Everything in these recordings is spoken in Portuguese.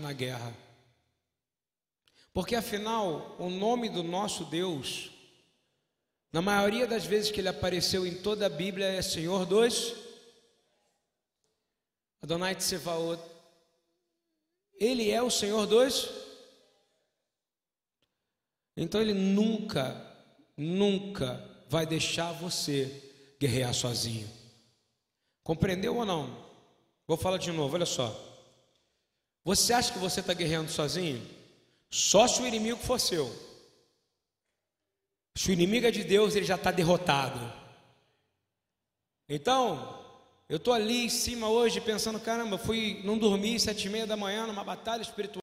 na guerra. Porque afinal, o nome do nosso Deus, na maioria das vezes que ele apareceu em toda a Bíblia, é Senhor dos Adonai Tsevaot. Ele é o Senhor dos Então ele nunca, nunca vai deixar você guerrear sozinho. Compreendeu ou não? Vou falar de novo, olha só. Você acha que você está guerreando sozinho? Só se o inimigo for seu. Se o inimigo é de Deus, ele já está derrotado. Então, eu estou ali em cima hoje pensando, caramba, fui, não dormi sete e meia da manhã numa batalha espiritual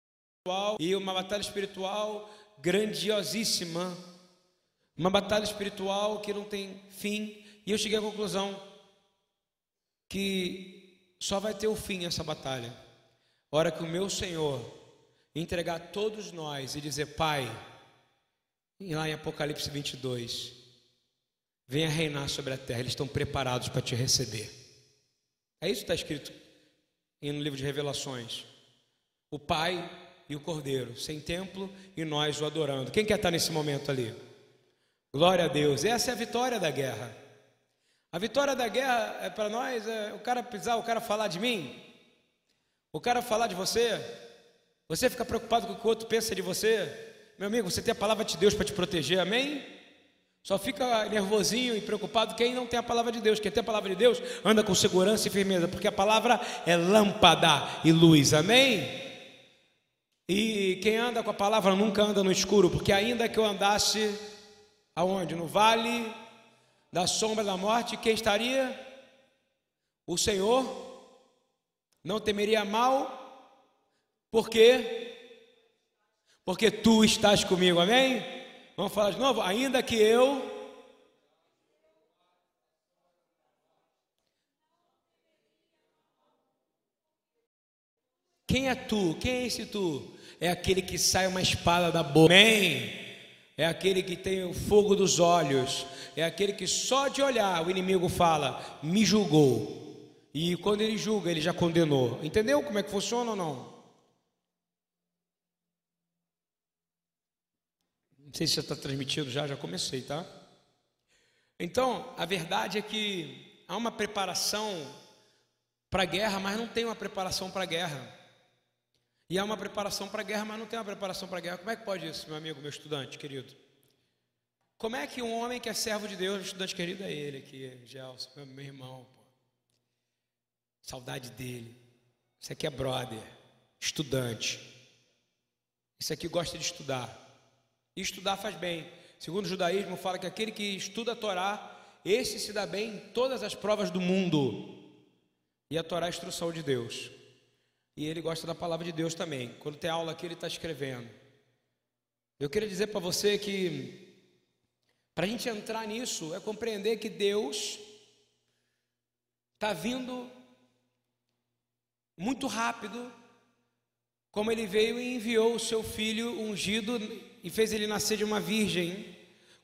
e uma batalha espiritual grandiosíssima, uma batalha espiritual que não tem fim. E eu cheguei à conclusão que só vai ter o fim essa batalha. Hora que o meu Senhor entregar todos nós e dizer, Pai, lá em Apocalipse 22, venha reinar sobre a terra, eles estão preparados para te receber. É isso que está escrito no livro de Revelações. O Pai e o Cordeiro, sem templo e nós o adorando. Quem quer estar nesse momento ali? Glória a Deus. Essa é a vitória da guerra. A vitória da guerra é para nós é o cara pisar, o cara falar de mim, o cara falar de você. Você fica preocupado com o que o outro pensa de você. Meu amigo, você tem a palavra de Deus para te proteger, amém? Só fica nervosinho e preocupado quem não tem a palavra de Deus. Quem tem a palavra de Deus anda com segurança e firmeza, porque a palavra é lâmpada e luz, amém? E quem anda com a palavra nunca anda no escuro, porque ainda que eu andasse aonde? No vale da sombra da morte, quem estaria? O Senhor não temeria mal, por quê? Porque tu estás comigo, amém? Vamos falar de novo? Ainda que eu Quem é tu? Quem é esse tu? É aquele que sai uma espada da boca. Amém? é aquele que tem o fogo dos olhos, é aquele que só de olhar o inimigo fala, me julgou. E quando ele julga, ele já condenou. Entendeu como é que funciona ou não? Não sei se já está transmitido já, já comecei, tá? Então, a verdade é que há uma preparação para a guerra, mas não tem uma preparação para a guerra. E há uma preparação para a guerra, mas não tem uma preparação para a guerra. Como é que pode isso, meu amigo, meu estudante querido? Como é que um homem que é servo de Deus, estudante querido é ele aqui, Gelson, meu irmão, pô. Saudade dele. Isso aqui é brother, estudante. Isso aqui gosta de estudar. E estudar faz bem. Segundo o judaísmo, fala que aquele que estuda a Torá, esse se dá bem em todas as provas do mundo. E a Torá é a instrução de Deus. E ele gosta da palavra de Deus também. Quando tem aula aqui, ele está escrevendo. Eu queria dizer para você que, para a gente entrar nisso, é compreender que Deus está vindo muito rápido, como ele veio e enviou o seu filho ungido e fez ele nascer de uma virgem,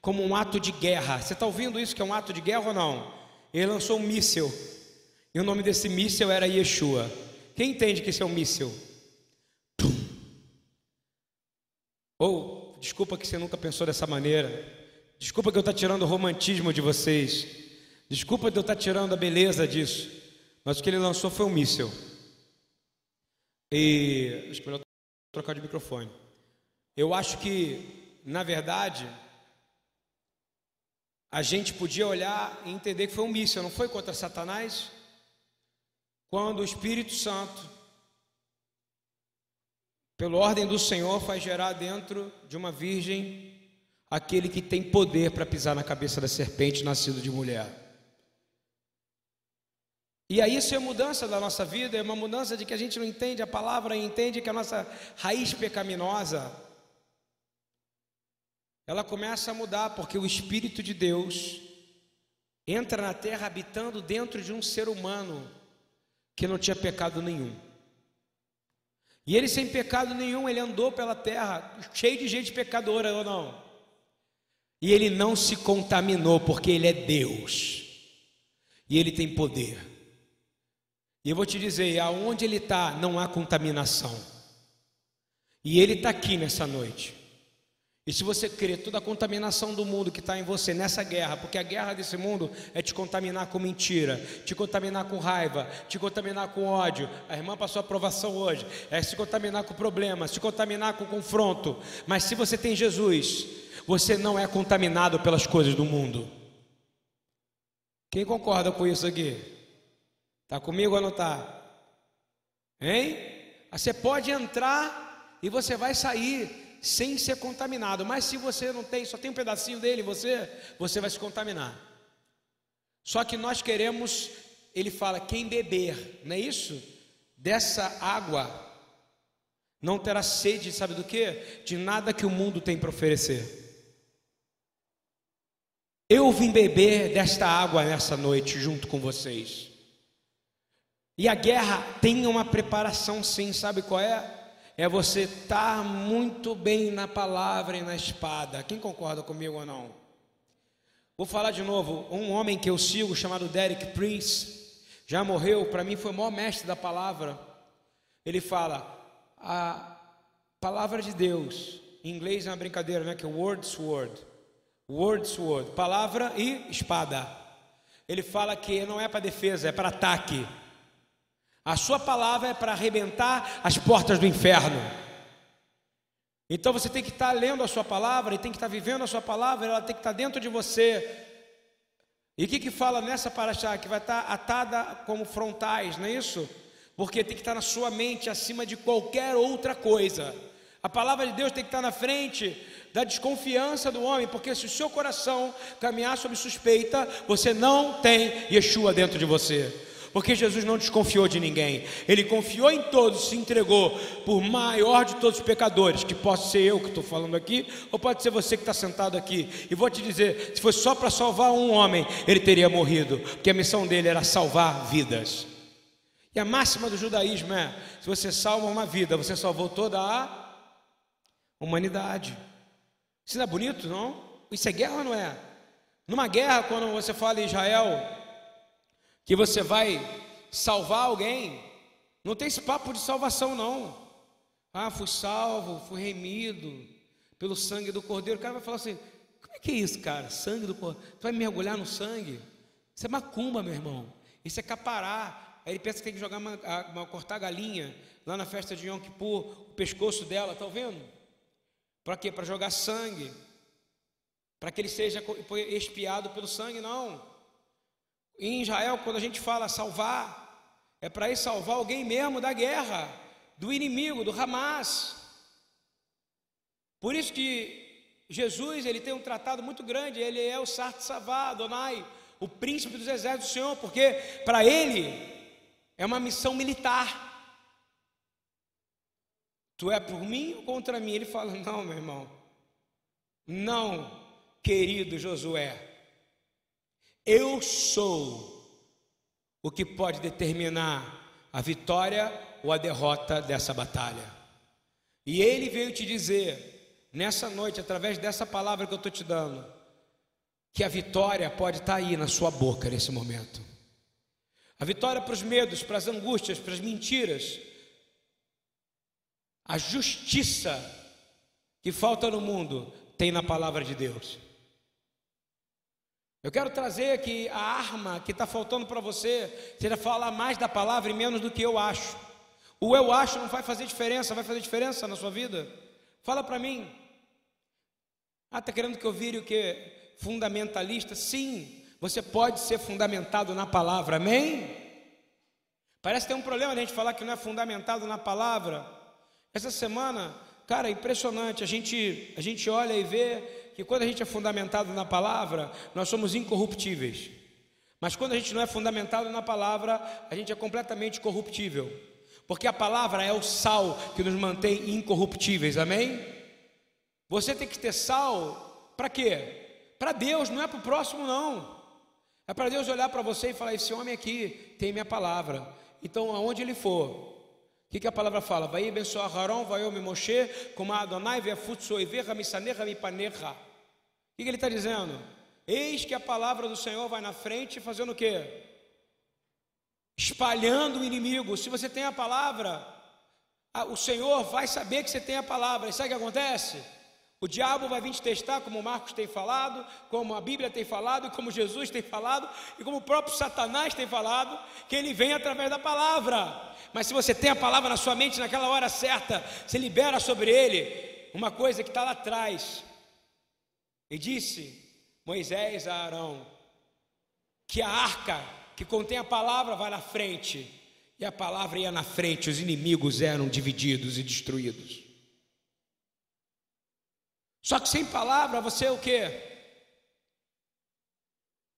como um ato de guerra. Você está ouvindo isso que é um ato de guerra ou não? Ele lançou um míssil, e o nome desse míssil era Yeshua. Quem entende que isso é um míssil? Ou, desculpa que você nunca pensou dessa maneira. Desculpa que eu estou tirando o romantismo de vocês. Desculpa de eu estar tirando a beleza disso. Mas o que ele lançou foi um míssil. E acho que é melhor trocar de microfone. Eu acho que, na verdade, a gente podia olhar e entender que foi um míssil, não foi contra Satanás? quando o Espírito Santo, pela ordem do Senhor, faz gerar dentro de uma virgem aquele que tem poder para pisar na cabeça da serpente nascido de mulher. E aí isso é mudança da nossa vida, é uma mudança de que a gente não entende a palavra e entende que a nossa raiz pecaminosa ela começa a mudar porque o espírito de Deus entra na terra habitando dentro de um ser humano que não tinha pecado nenhum. E ele sem pecado nenhum, ele andou pela terra, cheio de gente pecadora ou não. E ele não se contaminou, porque ele é Deus. E ele tem poder. E eu vou te dizer, aonde ele está, não há contaminação. E Ele está aqui nessa noite. E se você crê toda a contaminação do mundo que está em você nessa guerra, porque a guerra desse mundo é te contaminar com mentira, te contaminar com raiva, te contaminar com ódio. A irmã passou a aprovação hoje, é se contaminar com problemas, se contaminar com confronto. Mas se você tem Jesus, você não é contaminado pelas coisas do mundo. Quem concorda com isso aqui? Está comigo ou não está? Hein? Você pode entrar e você vai sair sem ser contaminado. Mas se você não tem, só tem um pedacinho dele, você, você vai se contaminar. Só que nós queremos, ele fala, quem beber, não é isso? Dessa água não terá sede, sabe do que? De nada que o mundo tem para oferecer. Eu vim beber desta água nessa noite junto com vocês. E a guerra tem uma preparação, sim, sabe qual é? é você estar muito bem na palavra e na espada. Quem concorda comigo ou não? Vou falar de novo. Um homem que eu sigo, chamado Derek Prince, já morreu, para mim foi o maior mestre da palavra. Ele fala: a palavra de Deus, em inglês é uma brincadeira, né? Que é word sword. Word sword, palavra e espada. Ele fala que não é para defesa, é para ataque. A sua palavra é para arrebentar as portas do inferno. Então você tem que estar lendo a sua palavra e tem que estar vivendo a sua palavra, ela tem que estar dentro de você. E o que, que fala nessa paraxá? Que vai estar atada como frontais, não é isso? Porque tem que estar na sua mente acima de qualquer outra coisa. A palavra de Deus tem que estar na frente da desconfiança do homem, porque se o seu coração caminhar sob suspeita, você não tem Yeshua dentro de você porque Jesus não desconfiou de ninguém, ele confiou em todos, se entregou por maior de todos os pecadores, que pode ser eu que estou falando aqui, ou pode ser você que está sentado aqui. E vou te dizer: se fosse só para salvar um homem, ele teria morrido, porque a missão dele era salvar vidas. E a máxima do judaísmo é: se você salva uma vida, você salvou toda a humanidade. Isso não é bonito, não? Isso é guerra não é? Numa guerra, quando você fala em Israel, que você vai salvar alguém. Não tem esse papo de salvação, não. Ah, fui salvo, fui remido pelo sangue do Cordeiro. O cara vai falar assim: como é que é isso, cara? Sangue do Cordeiro. Tu vai mergulhar no sangue? Isso é macumba, meu irmão. Isso é capará. Aí ele pensa que tem que jogar uma, uma cortar a galinha lá na festa de Yom Kippur, o pescoço dela, tá vendo? Para quê? Para jogar sangue. Para que ele seja expiado pelo sangue, não. Em Israel, quando a gente fala salvar, é para ir salvar alguém mesmo da guerra, do inimigo, do Hamas. Por isso que Jesus ele tem um tratado muito grande, ele é o Sart Savá, Adonai, o príncipe dos exércitos do Senhor, porque para ele é uma missão militar. Tu é por mim ou contra mim? Ele fala: Não, meu irmão, não, querido Josué. Eu sou o que pode determinar a vitória ou a derrota dessa batalha. E ele veio te dizer, nessa noite, através dessa palavra que eu estou te dando, que a vitória pode estar tá aí na sua boca nesse momento. A vitória para os medos, para as angústias, para as mentiras, a justiça que falta no mundo, tem na palavra de Deus. Eu quero trazer que a arma que está faltando para você seja falar mais da palavra e menos do que eu acho. O eu acho não vai fazer diferença, vai fazer diferença na sua vida? Fala para mim. Ah, está querendo que eu vire o que? Fundamentalista? Sim, você pode ser fundamentado na palavra, amém? Parece ter um problema a gente falar que não é fundamentado na palavra. Essa semana, cara, é impressionante. A gente, a gente olha e vê que quando a gente é fundamentado na palavra, nós somos incorruptíveis. Mas quando a gente não é fundamentado na palavra, a gente é completamente corruptível. Porque a palavra é o sal que nos mantém incorruptíveis, amém? Você tem que ter sal para quê? Para Deus, não é para o próximo, não. É para Deus olhar para você e falar: esse homem aqui tem minha palavra. Então, aonde ele for, que, que, a palavra fala? Vai abençoar Harão, vai me Moshe, como Adonai, ve futsoiverra, misanerra, mipanerra. O que, que ele está dizendo? Eis que a palavra do Senhor vai na frente fazendo o quê? Espalhando o inimigo. Se você tem a palavra, o Senhor vai saber que você tem a palavra. E sabe o que acontece? O diabo vai vir te testar, como Marcos tem falado, como a Bíblia tem falado, como Jesus tem falado, e como o próprio Satanás tem falado, que ele vem através da palavra. Mas se você tem a palavra na sua mente naquela hora certa, você libera sobre ele uma coisa que está lá atrás. E disse Moisés a Arão que a arca que contém a palavra vai na frente, e a palavra ia na frente, os inimigos eram divididos e destruídos. Só que sem palavra você é o quê?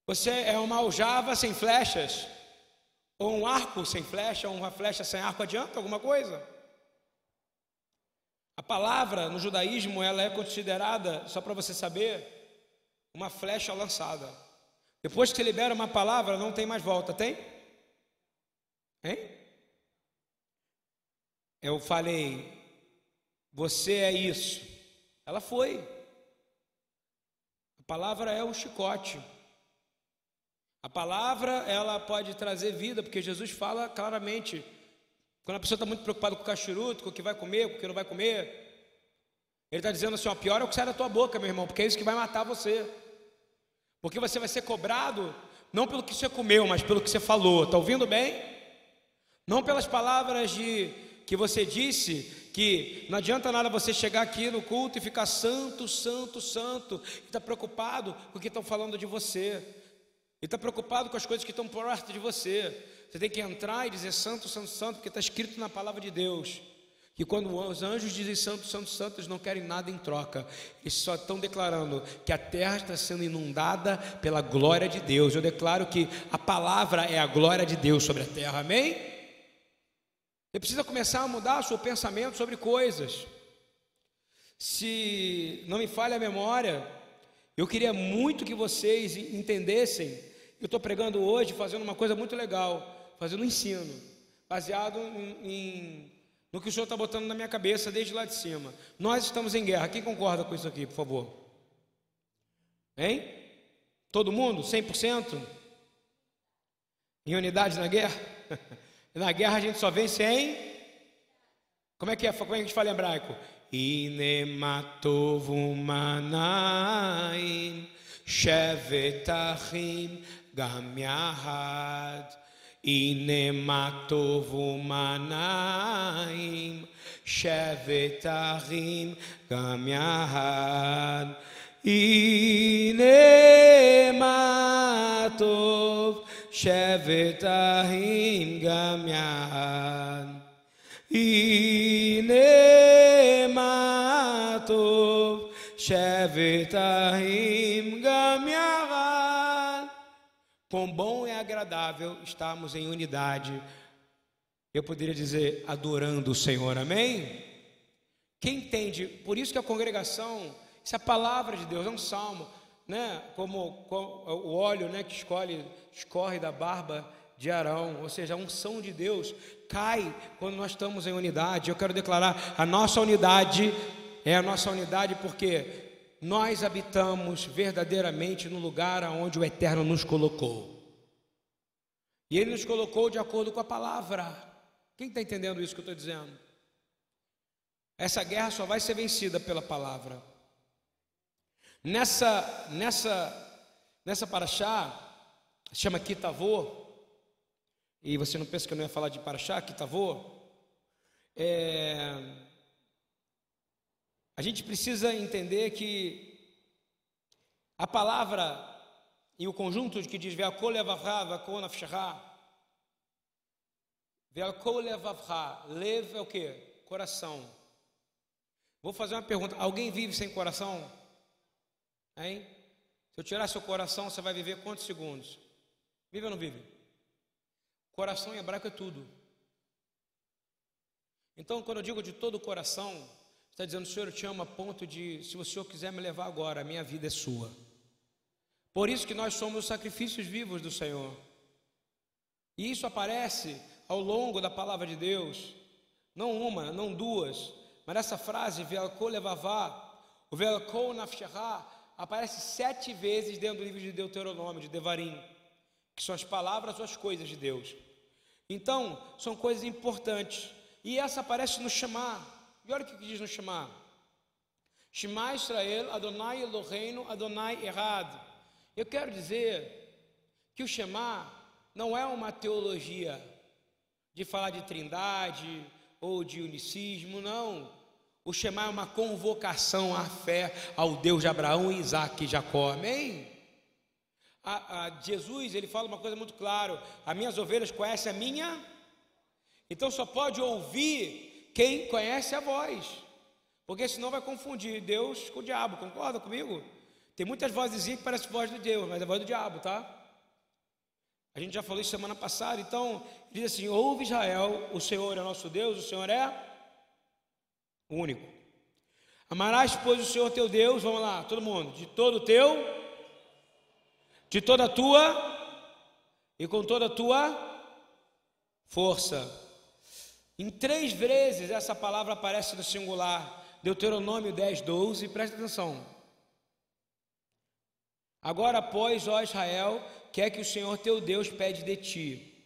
Você é uma aljava sem flechas, ou um arco sem flecha, ou uma flecha sem arco adianta alguma coisa? A palavra no judaísmo ela é considerada, só para você saber, uma flecha lançada. Depois que você libera uma palavra, não tem mais volta, tem? Hein? Eu falei, você é isso. Ela foi. A palavra é um chicote. A palavra, ela pode trazer vida, porque Jesus fala claramente. Quando a pessoa está muito preocupada com o cachuruto, com o que vai comer, com o que não vai comer, ele está dizendo assim: ó, pior é o que sai da tua boca, meu irmão, porque é isso que vai matar você. Porque você vai ser cobrado não pelo que você comeu, mas pelo que você falou. Está ouvindo bem? Não pelas palavras de que você disse, que não adianta nada você chegar aqui no culto e ficar santo, santo, santo, e está preocupado com o que estão falando de você, e está preocupado com as coisas que estão por perto de você. Você tem que entrar e dizer santo, santo, santo, porque está escrito na palavra de Deus que quando os anjos dizem santo, santo, santo, eles não querem nada em troca, eles só estão declarando que a terra está sendo inundada pela glória de Deus. Eu declaro que a palavra é a glória de Deus sobre a terra, amém? Você precisa começar a mudar o seu pensamento sobre coisas. Se não me falha a memória, eu queria muito que vocês entendessem. Eu estou pregando hoje, fazendo uma coisa muito legal, fazendo um ensino, baseado em, em no que o Senhor está botando na minha cabeça desde lá de cima. Nós estamos em guerra. Quem concorda com isso aqui, por favor? Hein? Todo mundo? 100%? Em unidade na guerra? Na guerra a gente só vence em. Como é que, é, como é que a gente fala em hebraico? Inematov Shevetachim Gamyahad Inematov Shevetachim Gamyahad Inematov ומה נעים, שבת אחים גם יחד. הנה מה טוב, שבת אחים גם יחד. הנה מה טוב, שבת אחים גם יחד. Quão bom e agradável estarmos em unidade. Eu poderia dizer, adorando o Senhor, amém? Quem entende, por isso que a congregação, isso é a palavra de Deus, é um salmo, né? Como, como o óleo né, que escolhe, escorre da barba de Arão, ou seja, a unção de Deus cai quando nós estamos em unidade. Eu quero declarar: a nossa unidade é a nossa unidade porque nós habitamos verdadeiramente no lugar aonde o Eterno nos colocou. E Ele nos colocou de acordo com a palavra. Quem está entendendo isso que eu estou dizendo? Essa guerra só vai ser vencida pela palavra. Nessa, nessa, nessa paraxá, chama Kitavô, e você não pensa que eu não ia falar de paraxá, Kitavô, é, a gente precisa entender que a palavra e o conjunto que diz lev é o que? Coração. Vou fazer uma pergunta: alguém vive sem coração? Hein? Se eu tirar seu coração, você vai viver quantos segundos? Vive ou não vive? Coração em hebraico é tudo. Então, quando eu digo de todo o coração, está dizendo: Senhor, eu te amo a ponto de, se o Senhor quiser me levar agora, a minha vida é sua. Por isso que nós somos os sacrifícios vivos do Senhor. E isso aparece ao longo da palavra de Deus, não uma, não duas, mas essa frase, Velko levavá, o Velko nafshahá, aparece sete vezes dentro do livro de Deuteronômio, de Devarim, que são as palavras ou as coisas de Deus. Então, são coisas importantes E essa aparece no chamar. E olha o que diz no chamar. Shema Israel, Adonai Eloheinu, Adonai Errado. Eu quero dizer que o Shema não é uma teologia de falar de trindade ou de unicismo, não. O Shema é uma convocação à fé ao Deus de Abraão, Isaac e Jacó. Amém? A, a Jesus, ele fala uma coisa muito clara: as minhas ovelhas conhecem a minha, então só pode ouvir quem conhece a voz, porque senão vai confundir Deus com o diabo, concorda comigo? Tem muitas vozes que parecem voz de Deus, mas é voz do diabo, tá? A gente já falou isso semana passada, então diz assim: ouve Israel, o Senhor é nosso Deus, o Senhor é único. Amarás, pois, o Senhor teu Deus, vamos lá, todo mundo, de todo o teu de toda a tua e com toda a tua força. Em três vezes essa palavra aparece no singular. Deuteronômio 10, 12, presta atenção. Agora, pois, ó Israel, quer que o Senhor teu Deus pede de ti,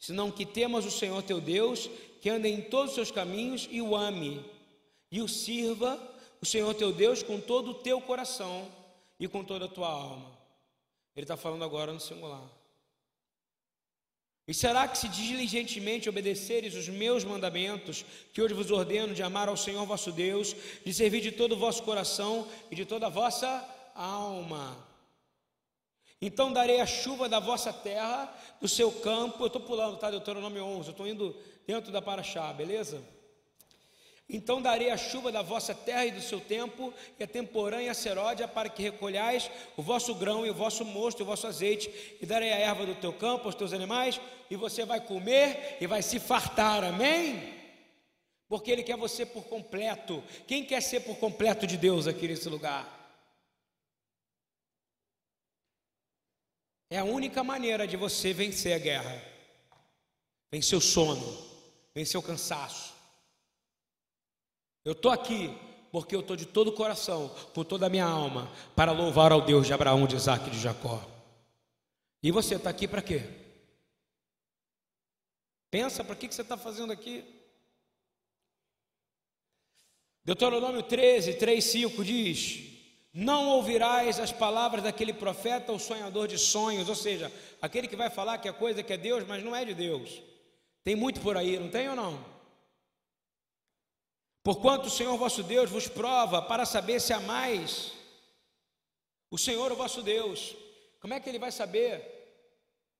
senão que temas o Senhor teu Deus, que ande em todos os seus caminhos e o ame, e o sirva, o Senhor teu Deus, com todo o teu coração e com toda a tua alma. Ele está falando agora no singular. E será que se diligentemente obedeceres os meus mandamentos, que hoje vos ordeno de amar ao Senhor vosso Deus, de servir de todo o vosso coração e de toda a vossa alma? Então darei a chuva da vossa terra, do seu campo. Eu estou pulando, tá? Deuteronômio 11. Eu estou indo dentro da Paraxá, beleza? Então darei a chuva da vossa terra e do seu tempo, e a temporã e a seródia, para que recolhais o vosso grão e o vosso mosto e o vosso azeite, e darei a erva do teu campo aos teus animais, e você vai comer e vai se fartar, amém? Porque Ele quer você por completo. Quem quer ser por completo de Deus aqui nesse lugar? É a única maneira de você vencer a guerra, vencer o sono, vencer o cansaço eu estou aqui porque eu estou de todo o coração, com toda a minha alma, para louvar ao Deus de Abraão, de Isaac e de Jacó. E você está aqui para quê? Pensa, para que, que você está fazendo aqui? Deuteronômio 13, 3, 5 diz: Não ouvirás as palavras daquele profeta ou sonhador de sonhos, ou seja, aquele que vai falar que a coisa que é Deus, mas não é de Deus. Tem muito por aí, não tem ou não? Porquanto o Senhor vosso Deus vos prova para saber se amais o Senhor o vosso Deus. Como é que ele vai saber?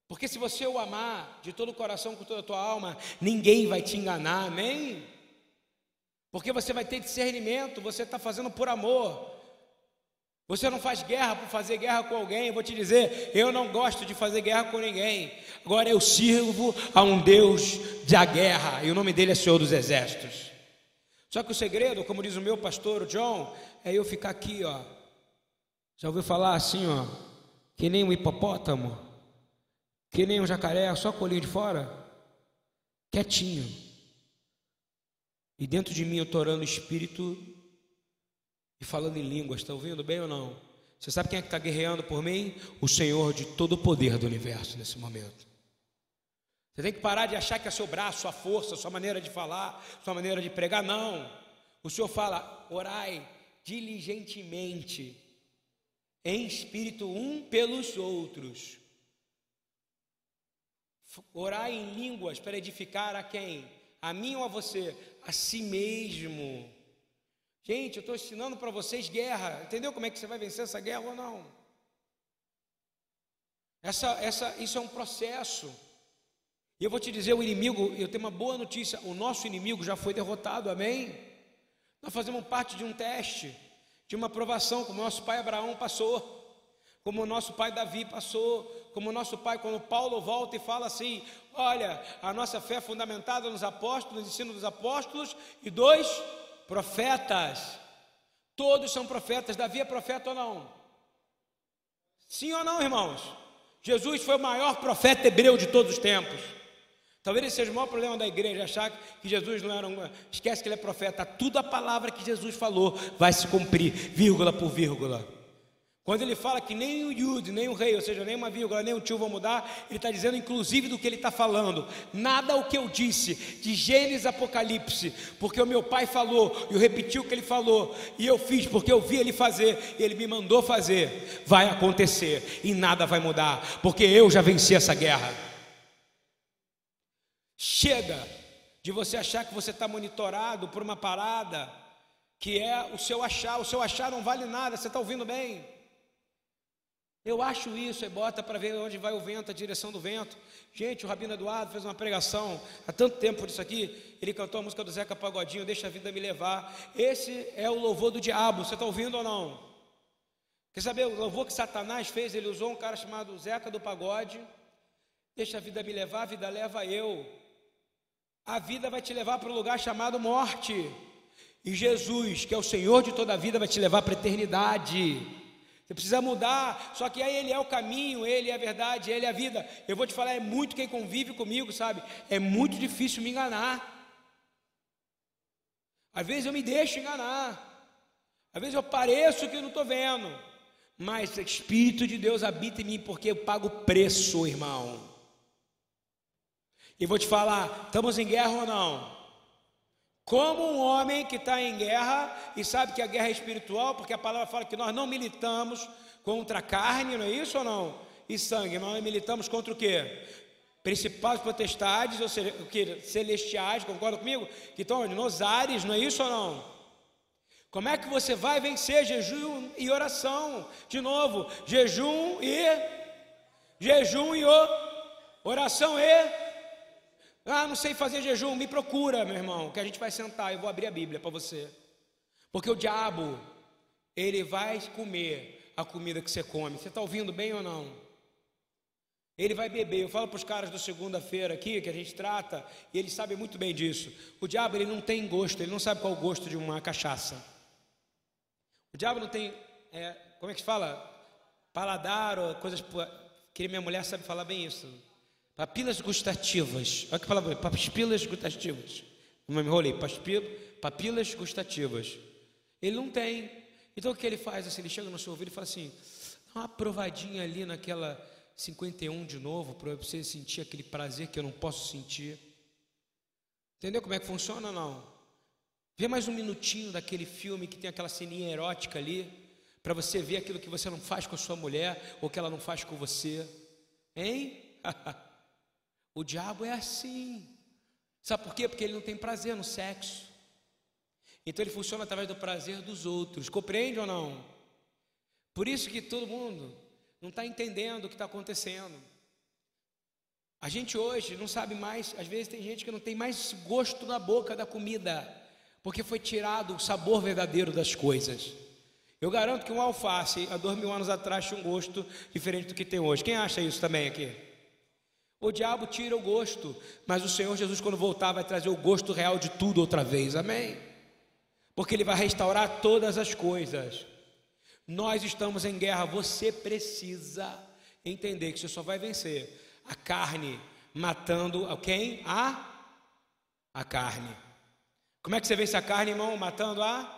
Porque se você o amar de todo o coração, com toda a tua alma, ninguém vai te enganar, amém? Porque você vai ter discernimento, você está fazendo por amor. Você não faz guerra por fazer guerra com alguém. Eu vou te dizer, eu não gosto de fazer guerra com ninguém. Agora eu sirvo a um Deus da guerra, e o nome dele é Senhor dos Exércitos. Só que o segredo, como diz o meu pastor, o John, é eu ficar aqui, ó. Já ouviu falar assim, ó? Que nem um hipopótamo, que nem um jacaré, só colinho de fora, quietinho. E dentro de mim eu estou orando o Espírito e falando em línguas, está ouvindo bem ou não? Você sabe quem é que está guerreando por mim? O Senhor de todo o poder do universo nesse momento. Você tem que parar de achar que é seu braço, sua força, sua maneira de falar, sua maneira de pregar. Não. O Senhor fala: orai diligentemente, em espírito um pelos outros. Orai em línguas para edificar a quem? A mim ou a você? A si mesmo. Gente, eu estou ensinando para vocês guerra. Entendeu como é que você vai vencer essa guerra ou não? Essa, essa, isso é um processo. E eu vou te dizer, o inimigo, eu tenho uma boa notícia, o nosso inimigo já foi derrotado, amém? Nós fazemos parte de um teste, de uma provação, como nosso pai Abraão passou, como nosso pai Davi passou, como nosso pai, quando Paulo volta e fala assim: olha, a nossa fé é fundamentada nos apóstolos, no ensino dos apóstolos e dos profetas. Todos são profetas, Davi é profeta ou não? Sim ou não, irmãos? Jesus foi o maior profeta hebreu de todos os tempos. Talvez esse seja o maior problema da igreja, achar que Jesus não era um. Esquece que ele é profeta. Tudo a palavra que Jesus falou vai se cumprir, vírgula por vírgula. Quando ele fala que nem o Yud, nem o rei, ou seja, nem uma vírgula, nem o tio vão mudar, ele está dizendo inclusive do que ele está falando. Nada o que eu disse, de Gênesis Apocalipse, porque o meu pai falou, e eu repeti o que ele falou, e eu fiz porque eu vi ele fazer, e ele me mandou fazer, vai acontecer, e nada vai mudar, porque eu já venci essa guerra. Chega de você achar que você está monitorado por uma parada que é o seu achar, o seu achar não vale nada, você está ouvindo bem? Eu acho isso, e bota para ver onde vai o vento, a direção do vento. Gente, o Rabino Eduardo fez uma pregação há tanto tempo disso aqui. Ele cantou a música do Zeca Pagodinho, Deixa a Vida Me Levar. Esse é o louvor do diabo, você está ouvindo ou não? Quer saber o louvor que Satanás fez? Ele usou um cara chamado Zeca do Pagode. Deixa a vida me levar, a vida leva eu. A vida vai te levar para um lugar chamado morte. E Jesus, que é o Senhor de toda a vida, vai te levar para a eternidade. Você precisa mudar, só que aí ele é o caminho, ele é a verdade, ele é a vida. Eu vou te falar, é muito quem convive comigo, sabe? É muito difícil me enganar. Às vezes eu me deixo enganar. Às vezes eu pareço que não estou vendo. Mas o Espírito de Deus habita em mim porque eu pago preço, irmão. E vou te falar, estamos em guerra ou não? Como um homem que está em guerra e sabe que a guerra é espiritual, porque a palavra fala que nós não militamos contra a carne, não é isso ou não? E sangue, nós militamos contra o quê? Principais potestades, ou seja, o que? Celestiais, concorda comigo? Que estão nos ares, não é isso ou não? Como é que você vai vencer jejum e oração? De novo, jejum e jejum e oração e ah, não sei fazer jejum, me procura, meu irmão, que a gente vai sentar, eu vou abrir a Bíblia para você. Porque o diabo, ele vai comer a comida que você come. Você está ouvindo bem ou não? Ele vai beber. Eu falo para os caras do segunda-feira aqui, que a gente trata, e eles sabem muito bem disso. O diabo, ele não tem gosto, ele não sabe qual é o gosto de uma cachaça. O diabo não tem, é, como é que se fala? Paladar ou coisas. Que minha mulher sabe falar bem isso. Papilas gustativas. Olha que palavra, papilas gustativas. Não me enrolei, papilas gustativas. Ele não tem. Então o que ele faz? Assim, ele chega no seu ouvido e fala assim: dá uma provadinha ali naquela 51 de novo, para você sentir aquele prazer que eu não posso sentir. Entendeu como é que funciona? Não. Vê mais um minutinho daquele filme que tem aquela ceninha erótica ali, para você ver aquilo que você não faz com a sua mulher ou que ela não faz com você. Hein? O diabo é assim. Sabe por quê? Porque ele não tem prazer no sexo. Então ele funciona através do prazer dos outros. Compreende ou não? Por isso que todo mundo não está entendendo o que está acontecendo. A gente hoje não sabe mais, às vezes tem gente que não tem mais gosto na boca da comida, porque foi tirado o sabor verdadeiro das coisas. Eu garanto que um alface há dois mil anos atrás tinha um gosto diferente do que tem hoje. Quem acha isso também aqui? O diabo tira o gosto, mas o Senhor Jesus, quando voltar, vai trazer o gosto real de tudo outra vez, amém? Porque Ele vai restaurar todas as coisas. Nós estamos em guerra, você precisa entender que você só vai vencer a carne matando a quem? A a carne. Como é que você vence a carne, irmão? Matando a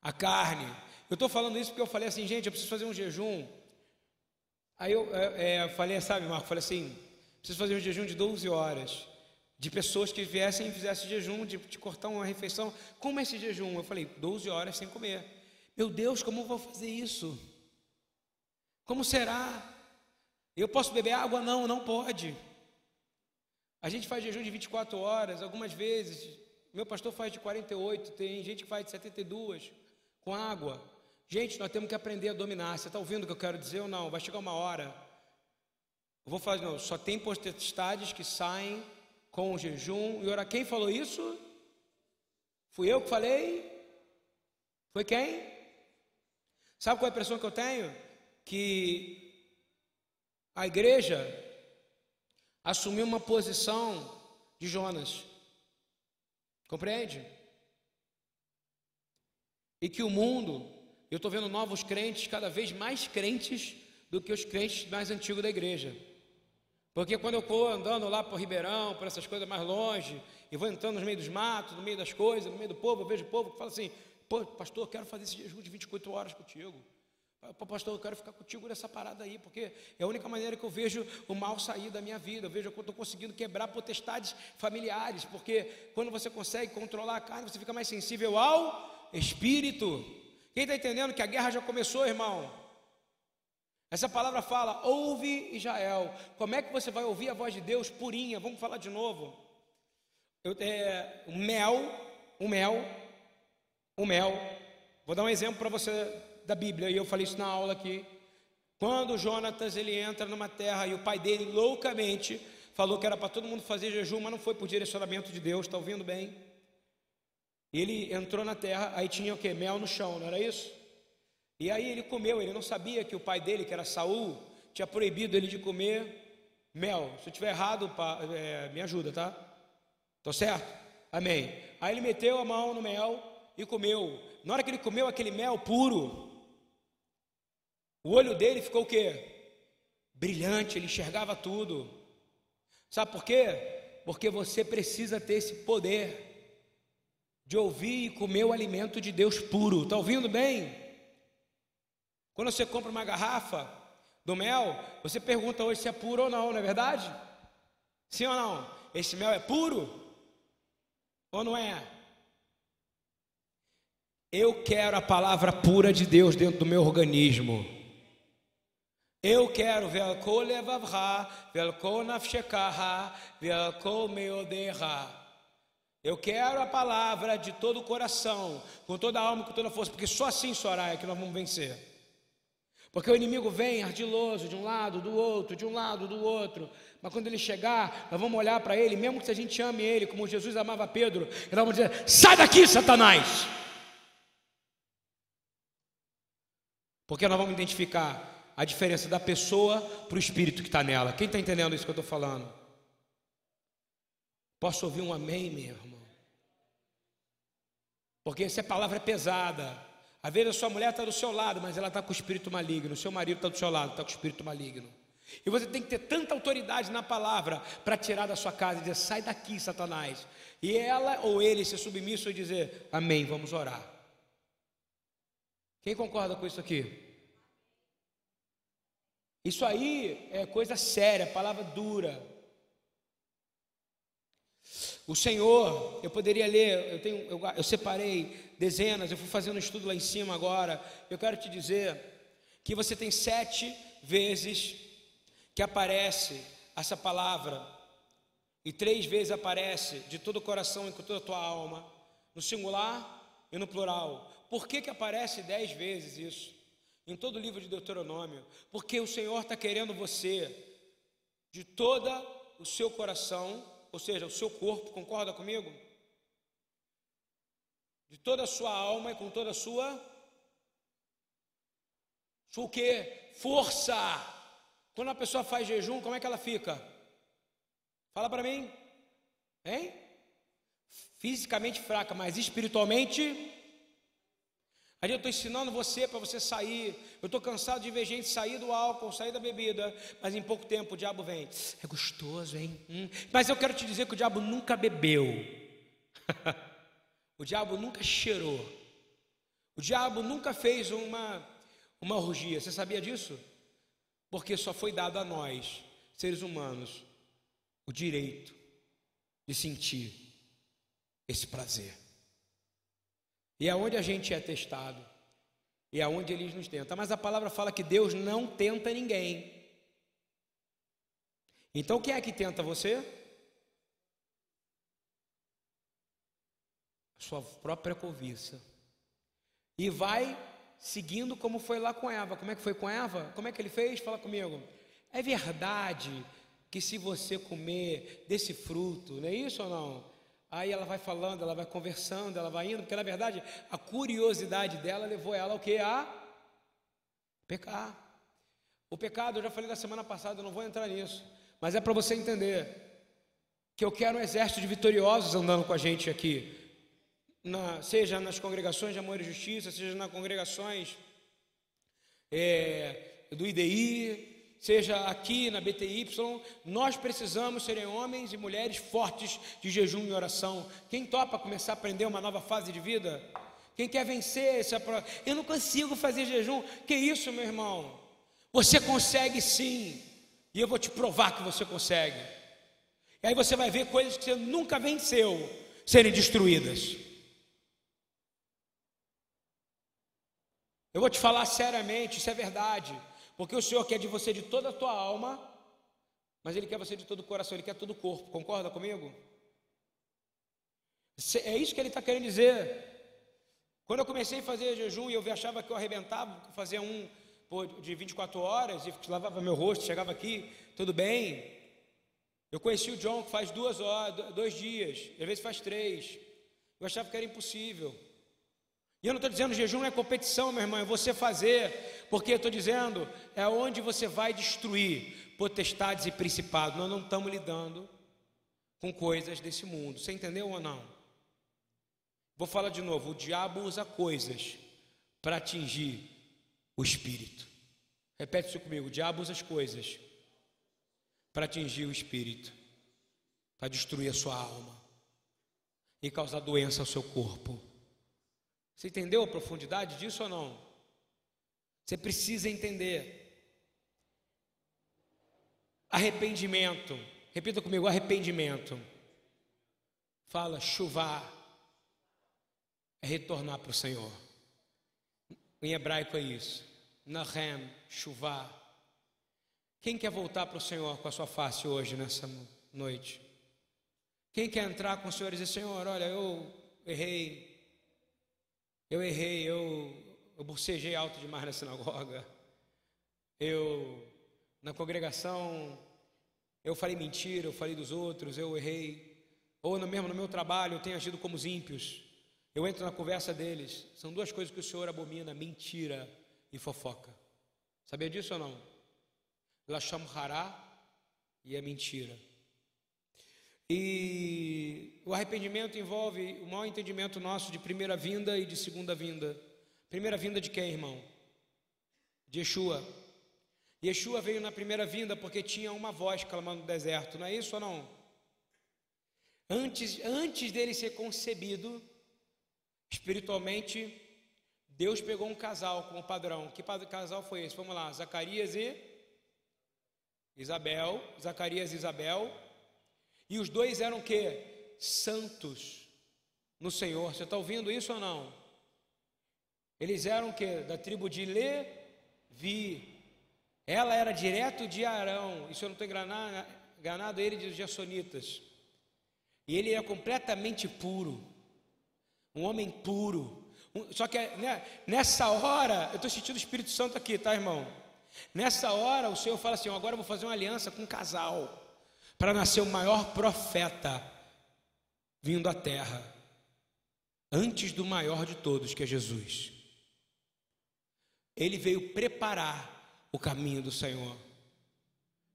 a carne. Eu estou falando isso porque eu falei assim, gente, eu preciso fazer um jejum Aí eu é, é, falei, sabe, Marco, falei assim, preciso fazer um jejum de 12 horas, de pessoas que viessem e fizessem jejum, de, de cortar uma refeição. Como é esse jejum? Eu falei, 12 horas sem comer. Meu Deus, como vou fazer isso? Como será? Eu posso beber água? Não, não pode. A gente faz jejum de 24 horas, algumas vezes. Meu pastor faz de 48, tem gente que faz de 72 com água. Gente, nós temos que aprender a dominar. Você está ouvindo o que eu quero dizer ou não? Vai chegar uma hora. Eu vou falar, não, só tem potestades que saem com o jejum e orar. Quem falou isso? Fui eu que falei? Foi quem? Sabe qual é a impressão que eu tenho? Que a igreja assumiu uma posição de Jonas. Compreende? E que o mundo eu estou vendo novos crentes, cada vez mais crentes do que os crentes mais antigos da igreja. Porque quando eu estou andando lá por Ribeirão, por essas coisas mais longe, e vou entrando no meio dos matos, no meio das coisas, no meio do povo, eu vejo o povo que fala assim: Pô, pastor, quero fazer esse jejum de 24 horas contigo. Pastor, eu quero ficar contigo nessa parada aí, porque é a única maneira que eu vejo o mal sair da minha vida. Eu vejo que eu estou conseguindo quebrar potestades familiares, porque quando você consegue controlar a carne, você fica mais sensível ao espírito. Quem está entendendo que a guerra já começou, irmão? Essa palavra fala: ouve Israel. Como é que você vai ouvir a voz de Deus purinha? Vamos falar de novo. Eu, é, o mel, o mel, o mel. Vou dar um exemplo para você da Bíblia, e eu falei isso na aula aqui. Quando Jonatas ele entra numa terra e o pai dele loucamente falou que era para todo mundo fazer jejum, mas não foi por direcionamento de Deus, está ouvindo bem? Ele entrou na terra, aí tinha o que? Mel no chão, não era isso? E aí ele comeu, ele não sabia que o pai dele, que era Saul, tinha proibido ele de comer mel. Se eu estiver errado, é, me ajuda, tá? Estou certo? Amém. Aí ele meteu a mão no mel e comeu. Na hora que ele comeu aquele mel puro, o olho dele ficou o quê? Brilhante, ele enxergava tudo. Sabe por quê? Porque você precisa ter esse poder de ouvir e comer o alimento de Deus puro. Está ouvindo bem? Quando você compra uma garrafa do mel, você pergunta hoje se é puro ou não, não é verdade? Sim ou não? Esse mel é puro ou não é? Eu quero a palavra pura de Deus dentro do meu organismo. Eu quero velko levavra, velko nafshekaha, velko meodeha. Eu quero a palavra de todo o coração, com toda a alma, com toda a força, porque só assim, Soraya, que nós vamos vencer. Porque o inimigo vem ardiloso de um lado, do outro, de um lado, do outro. Mas quando ele chegar, nós vamos olhar para ele, mesmo que a gente ame ele, como Jesus amava Pedro, nós vamos dizer: sai daqui, Satanás! Porque nós vamos identificar a diferença da pessoa para o espírito que está nela. Quem está entendendo isso que eu estou falando? Posso ouvir um amém, meu irmão? Porque essa palavra é pesada. Às vezes a sua mulher está do seu lado, mas ela está com o espírito maligno. O seu marido está do seu lado, está com o espírito maligno. E você tem que ter tanta autoridade na palavra para tirar da sua casa e dizer: sai daqui, Satanás. E ela ou ele ser submisso e dizer: Amém, vamos orar. Quem concorda com isso aqui? Isso aí é coisa séria, palavra dura. O Senhor, eu poderia ler, eu, tenho, eu, eu separei dezenas, eu fui fazendo um estudo lá em cima agora. Eu quero te dizer que você tem sete vezes que aparece essa palavra, e três vezes aparece de todo o coração e com toda a tua alma, no singular e no plural. Por que, que aparece dez vezes isso? Em todo o livro de Deuteronômio? Porque o Senhor está querendo você, de todo o seu coração, ou seja, o seu corpo, concorda comigo? De toda a sua alma e com toda a sua sua o quê? Força. Quando a pessoa faz jejum, como é que ela fica? Fala para mim. Hein? Fisicamente fraca, mas espiritualmente Aí eu estou ensinando você para você sair. Eu estou cansado de ver gente sair do álcool, sair da bebida, mas em pouco tempo o diabo vem. É gostoso, hein? Hum. Mas eu quero te dizer que o diabo nunca bebeu. o diabo nunca cheirou. O diabo nunca fez uma, uma orgia. Você sabia disso? Porque só foi dado a nós, seres humanos, o direito de sentir esse prazer. E é a gente é testado. E é eles nos tentam. Mas a palavra fala que Deus não tenta ninguém. Então quem é que tenta você? Sua própria cobiça. E vai seguindo como foi lá com Eva. Como é que foi com Eva? Como é que ele fez? Fala comigo. É verdade que se você comer desse fruto, não é isso ou não? Aí ela vai falando, ela vai conversando, ela vai indo, porque na verdade a curiosidade dela levou ela ao que? A pecar. O pecado, eu já falei na semana passada, eu não vou entrar nisso, mas é para você entender que eu quero um exército de vitoriosos andando com a gente aqui, na, seja nas congregações de amor e justiça, seja nas congregações é, do IDI, seja aqui na BTY, nós precisamos serem homens e mulheres fortes de jejum e oração. Quem topa começar a aprender uma nova fase de vida? Quem quer vencer essa prova? Eu não consigo fazer jejum. Que isso, meu irmão? Você consegue sim. E eu vou te provar que você consegue. E aí você vai ver coisas que você nunca venceu serem destruídas. Eu vou te falar seriamente, isso é verdade. Porque o Senhor quer de você de toda a tua alma, mas Ele quer você de todo o coração, Ele quer todo o corpo. Concorda comigo? É isso que Ele está querendo dizer. Quando eu comecei a fazer jejum e eu achava que eu arrebentava, fazia um de 24 horas e lavava meu rosto, chegava aqui, tudo bem. Eu conheci o John que faz duas horas, dois dias, às vezes faz três. Eu achava que era impossível. E eu não estou dizendo jejum é competição, meu irmão, é você fazer, porque eu estou dizendo é onde você vai destruir potestades e principados. Nós não estamos lidando com coisas desse mundo. Você entendeu ou não? Vou falar de novo: o diabo usa coisas para atingir o espírito. Repete isso comigo: o diabo usa as coisas para atingir o espírito, para destruir a sua alma e causar doença ao seu corpo. Você entendeu a profundidade disso ou não? Você precisa entender. Arrependimento. Repita comigo: arrependimento. Fala, chuvar é retornar para o Senhor. Em hebraico é isso. Nahem, chuvá. Quem quer voltar para o Senhor com a sua face hoje, nessa noite? Quem quer entrar com o Senhor e dizer: Senhor, olha, eu errei, eu errei, eu, eu bucejei alto demais na sinagoga, eu, na congregação, eu falei mentira, eu falei dos outros, eu errei, ou no mesmo no meu trabalho, eu tenho agido como os ímpios. Eu entro na conversa deles. São duas coisas que o Senhor abomina: mentira e fofoca. Sabia disso ou não? Lasham hará e a mentira. E o arrependimento envolve o maior entendimento nosso de primeira vinda e de segunda vinda. Primeira vinda de quem, irmão? De Yeshua. Yeshua veio na primeira vinda porque tinha uma voz clamando no deserto, não é isso ou não? Antes, antes dele ser concebido, Espiritualmente, Deus pegou um casal como padrão. Que casal foi esse? Vamos lá, Zacarias e Isabel. Zacarias e Isabel. E os dois eram que? Santos no Senhor. Você está ouvindo isso ou não? Eles eram que? Da tribo de Levi. Ela era direto de Arão. Isso eu não estou enganado, ele de Jassonitas. E ele é completamente puro um homem puro. Só que né, nessa hora, eu estou sentindo o Espírito Santo aqui, tá, irmão? Nessa hora, o Senhor fala assim: agora eu vou fazer uma aliança com um casal, para nascer o maior profeta vindo à terra, antes do maior de todos, que é Jesus. Ele veio preparar o caminho do Senhor.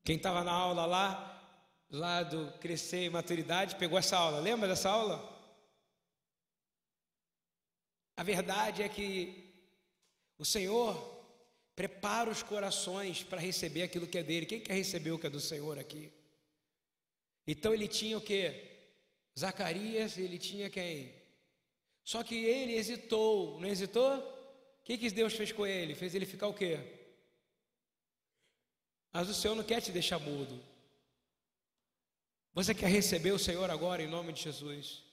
Quem estava na aula lá, lá do Crescer e Maturidade, pegou essa aula. Lembra dessa aula? A verdade é que o Senhor prepara os corações para receber aquilo que é dele. Quem quer receber o que é do Senhor aqui? Então ele tinha o que? Zacarias, ele tinha quem? Só que ele hesitou, não hesitou? O que, que Deus fez com ele? Fez ele ficar o quê? Mas o Senhor não quer te deixar mudo. Você quer receber o Senhor agora em nome de Jesus?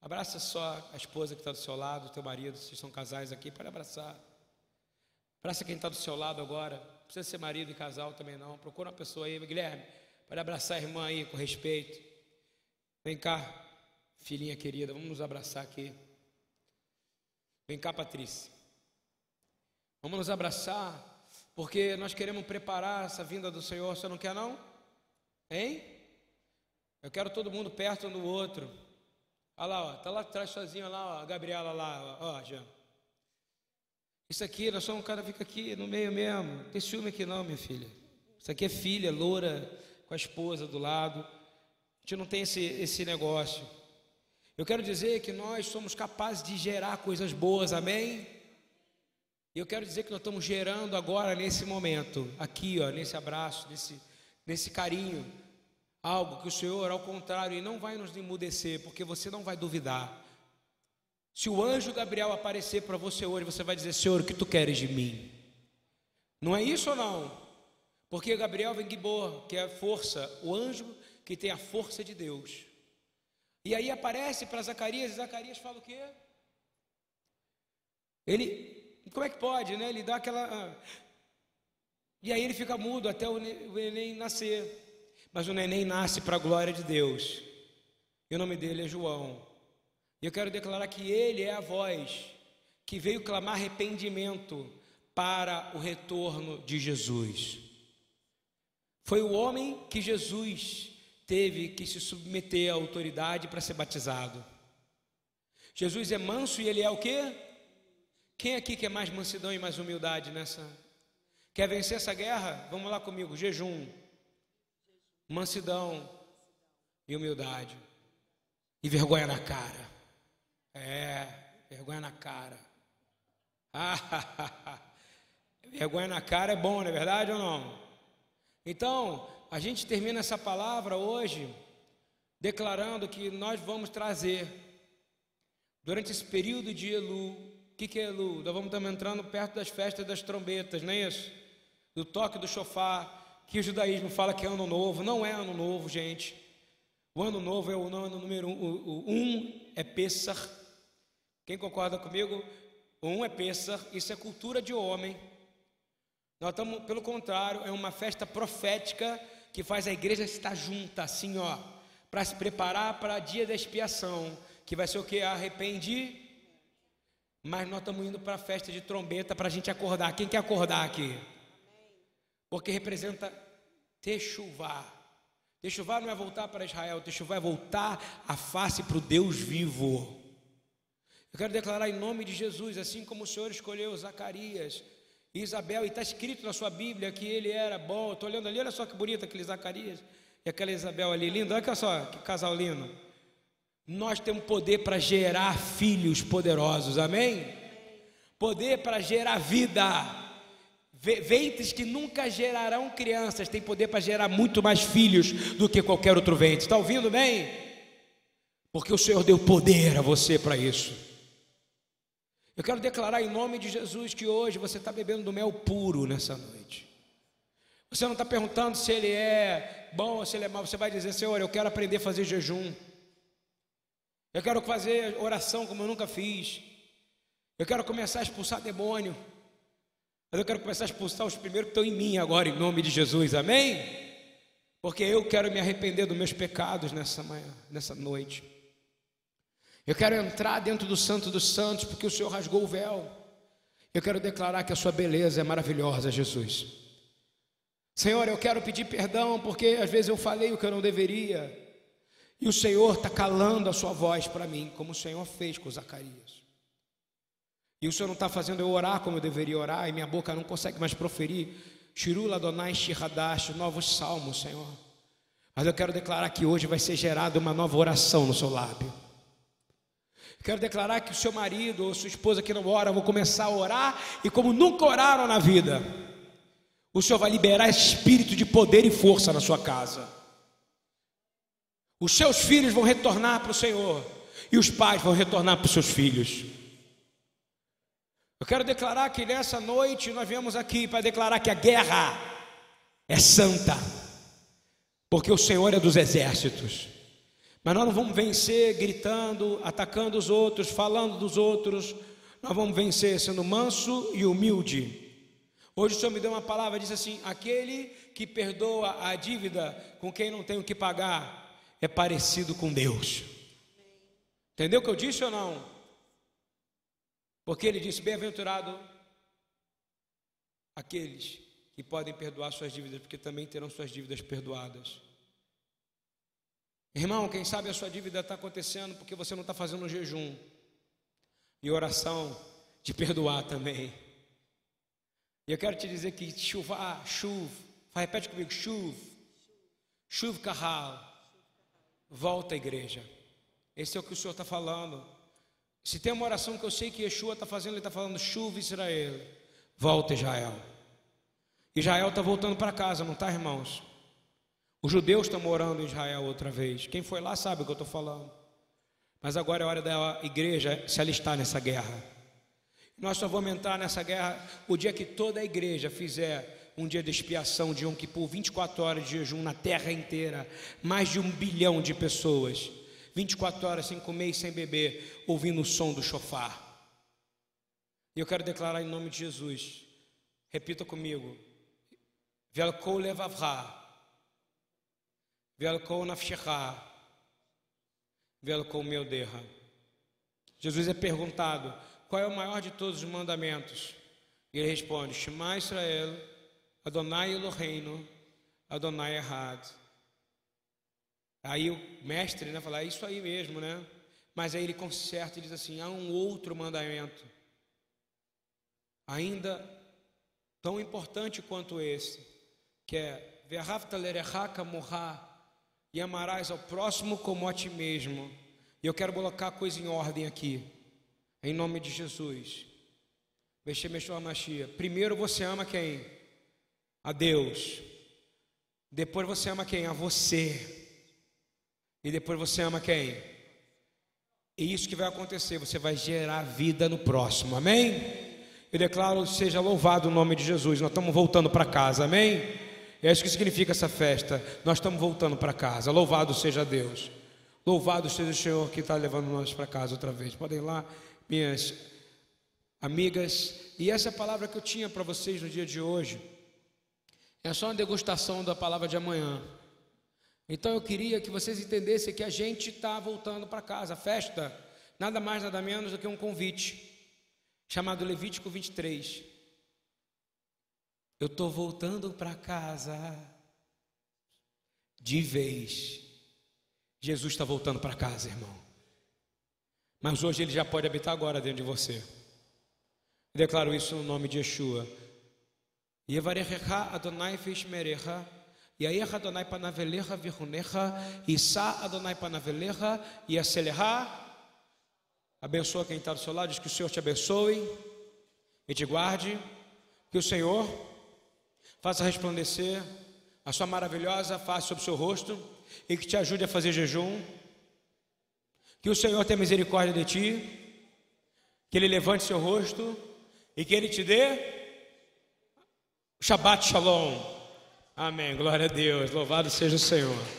Abraça só a esposa que está do seu lado, o teu marido, se são casais aqui, pode abraçar. Abraça quem está do seu lado agora. Não precisa ser marido e casal também não. Procura uma pessoa aí, Guilherme, pode abraçar a irmã aí com respeito. Vem cá, filhinha querida, vamos nos abraçar aqui. Vem cá, Patrícia. Vamos nos abraçar, porque nós queremos preparar essa vinda do Senhor. Você não quer não? Hein? Eu quero todo mundo perto um do outro. Olha lá, ó, tá lá atrás sozinho lá, ó, a Gabriela lá, ó, já. Isso aqui, nós somos um cara fica aqui no meio mesmo. Não tem ciúme aqui não, minha filha. Isso aqui é filha, loura, com a esposa do lado. A gente não tem esse, esse negócio. Eu quero dizer que nós somos capazes de gerar coisas boas, amém? E eu quero dizer que nós estamos gerando agora, nesse momento, aqui, ó, nesse abraço, nesse, nesse carinho, algo que o Senhor, ao contrário, e não vai nos emudecer, porque você não vai duvidar. Se o anjo Gabriel aparecer para você hoje, você vai dizer: Senhor, o que tu queres de mim? Não é isso ou não? Porque Gabriel vem Gibor, que é a força, o anjo que tem a força de Deus. E aí aparece para Zacarias, e Zacarias fala o quê? Ele, como é que pode, né? Ele dá aquela. Ah, e aí ele fica mudo até o neném nascer. Mas o neném nasce para a glória de Deus. E o nome dele é João. E eu quero declarar que ele é a voz que veio clamar arrependimento para o retorno de Jesus. Foi o homem que Jesus teve que se submeter à autoridade para ser batizado. Jesus é manso e ele é o quê? Quem aqui quer mais mansidão e mais humildade nessa? Quer vencer essa guerra? Vamos lá comigo, jejum, mansidão e humildade. E vergonha na cara. É, vergonha na cara. Ah, vergonha na cara é bom, não é verdade ou não? Então, a gente termina essa palavra hoje declarando que nós vamos trazer, durante esse período de Elu, o que, que é Elu? Nós vamos estar entrando perto das festas das trombetas, não é isso? Do toque do chofar, que o judaísmo fala que é ano novo, não é ano novo, gente. O ano novo é o ano número um, o, o um é Pessah. Quem concorda comigo? O um é Pessah, isso é cultura de homem. Nós estamos, pelo contrário, é uma festa profética que faz a igreja estar junta, assim, ó, para se preparar para o dia da expiação, que vai ser o que? Arrependi. Mas nós estamos indo para a festa de trombeta para a gente acordar. Quem quer acordar aqui? Porque representa Techuvá. Techuvá não é voltar para Israel, Techuvá é voltar a face para o Deus vivo. Eu quero declarar em nome de Jesus, assim como o Senhor escolheu Zacarias, Isabel, e está escrito na sua Bíblia que ele era bom. Estou olhando ali, olha só que bonito aquele Zacarias e aquela Isabel ali, lindo. Olha só que casal lindo. Nós temos poder para gerar filhos poderosos, amém? Poder para gerar vida. Ventres que nunca gerarão crianças, tem poder para gerar muito mais filhos do que qualquer outro ventre. Está ouvindo bem? Porque o Senhor deu poder a você para isso. Eu quero declarar em nome de Jesus que hoje você está bebendo do mel puro nessa noite. Você não está perguntando se ele é bom ou se ele é mau. Você vai dizer, Senhor, eu quero aprender a fazer jejum. Eu quero fazer oração como eu nunca fiz. Eu quero começar a expulsar demônio. Mas eu quero começar a expulsar os primeiros que estão em mim agora, em nome de Jesus, amém? Porque eu quero me arrepender dos meus pecados nessa manhã, nessa noite. Eu quero entrar dentro do Santo dos Santos, porque o Senhor rasgou o véu. Eu quero declarar que a sua beleza é maravilhosa, Jesus. Senhor, eu quero pedir perdão, porque às vezes eu falei o que eu não deveria. E o Senhor está calando a sua voz para mim, como o Senhor fez com Zacarias. E o Senhor não está fazendo eu orar como eu deveria orar, e minha boca não consegue mais proferir. Shirula Donai Shiradash, novos salmos, Senhor. Mas eu quero declarar que hoje vai ser gerada uma nova oração no seu lábio. Quero declarar que o seu marido ou sua esposa que não ora vão começar a orar e como nunca oraram na vida, o Senhor vai liberar espírito de poder e força na sua casa. Os seus filhos vão retornar para o Senhor e os pais vão retornar para os seus filhos. Eu quero declarar que nessa noite nós viemos aqui para declarar que a guerra é santa, porque o Senhor é dos exércitos. Mas nós não vamos vencer gritando, atacando os outros, falando dos outros. Nós vamos vencer sendo manso e humilde. Hoje o Senhor me deu uma palavra, disse assim: aquele que perdoa a dívida com quem não tem o que pagar é parecido com Deus. Entendeu o que eu disse ou não? Porque ele disse: bem-aventurado aqueles que podem perdoar suas dívidas, porque também terão suas dívidas perdoadas. Irmão, quem sabe a sua dívida está acontecendo porque você não está fazendo um jejum e oração de perdoar também. E eu quero te dizer que chuva, chuva, repete comigo, chuva, chuva carral, volta à igreja. Esse é o que o Senhor está falando. Se tem uma oração que eu sei que Yeshua está fazendo, ele está falando chuva Israel, volta Israel. Israel está voltando para casa, não está, irmãos? Os judeus estão morando em Israel outra vez. Quem foi lá sabe o que eu estou falando. Mas agora é hora da igreja se alistar nessa guerra. Nós só vamos entrar nessa guerra o dia que toda a igreja fizer um dia de expiação de um que por 24 horas de jejum na terra inteira, mais de um bilhão de pessoas, 24 horas sem comer e sem beber, ouvindo o som do chofar. E eu quero declarar em nome de Jesus, repita comigo: Velkou levavra, Velkou nafshecha, Velkou meuderra. Jesus é perguntado: qual é o maior de todos os mandamentos? E ele responde: Shema Israel, Adonai Eloheinu, Adonai Errad. Aí o mestre né, fala: É isso aí mesmo, né? Mas aí ele conserta e diz assim: há um outro mandamento, ainda tão importante quanto esse, que é Verhavta lerechaka morra, e amarás ao próximo como a ti mesmo. E eu quero colocar a coisa em ordem aqui. Em nome de Jesus. Primeiro você ama quem? A Deus. Depois você ama quem? A você. E depois você ama quem? E isso que vai acontecer, você vai gerar vida no próximo. Amém? Eu declaro, seja louvado o nome de Jesus. Nós estamos voltando para casa. Amém? É isso que significa essa festa. Nós estamos voltando para casa. Louvado seja Deus. Louvado seja o Senhor que está levando nós para casa outra vez. Podem ir lá minhas amigas, e essa palavra que eu tinha para vocês no dia de hoje é só uma degustação da palavra de amanhã. Então eu queria que vocês entendessem que a gente está voltando para casa. A festa, nada mais, nada menos do que um convite, chamado Levítico 23. Eu estou voltando para casa de vez. Jesus está voltando para casa, irmão. Mas hoje ele já pode habitar agora dentro de você. Declaro isso no nome de Yeshua. Adonai Adonai panavelecha Adonai panavelecha. Abençoa quem está do seu lado, diz que o Senhor te abençoe e te guarde, que o Senhor faça resplandecer a sua maravilhosa face sobre o seu rosto e que te ajude a fazer jejum que o Senhor tenha misericórdia de ti, que Ele levante seu rosto e que Ele te dê Shabbat Shalom. Amém. Glória a Deus. Louvado seja o Senhor.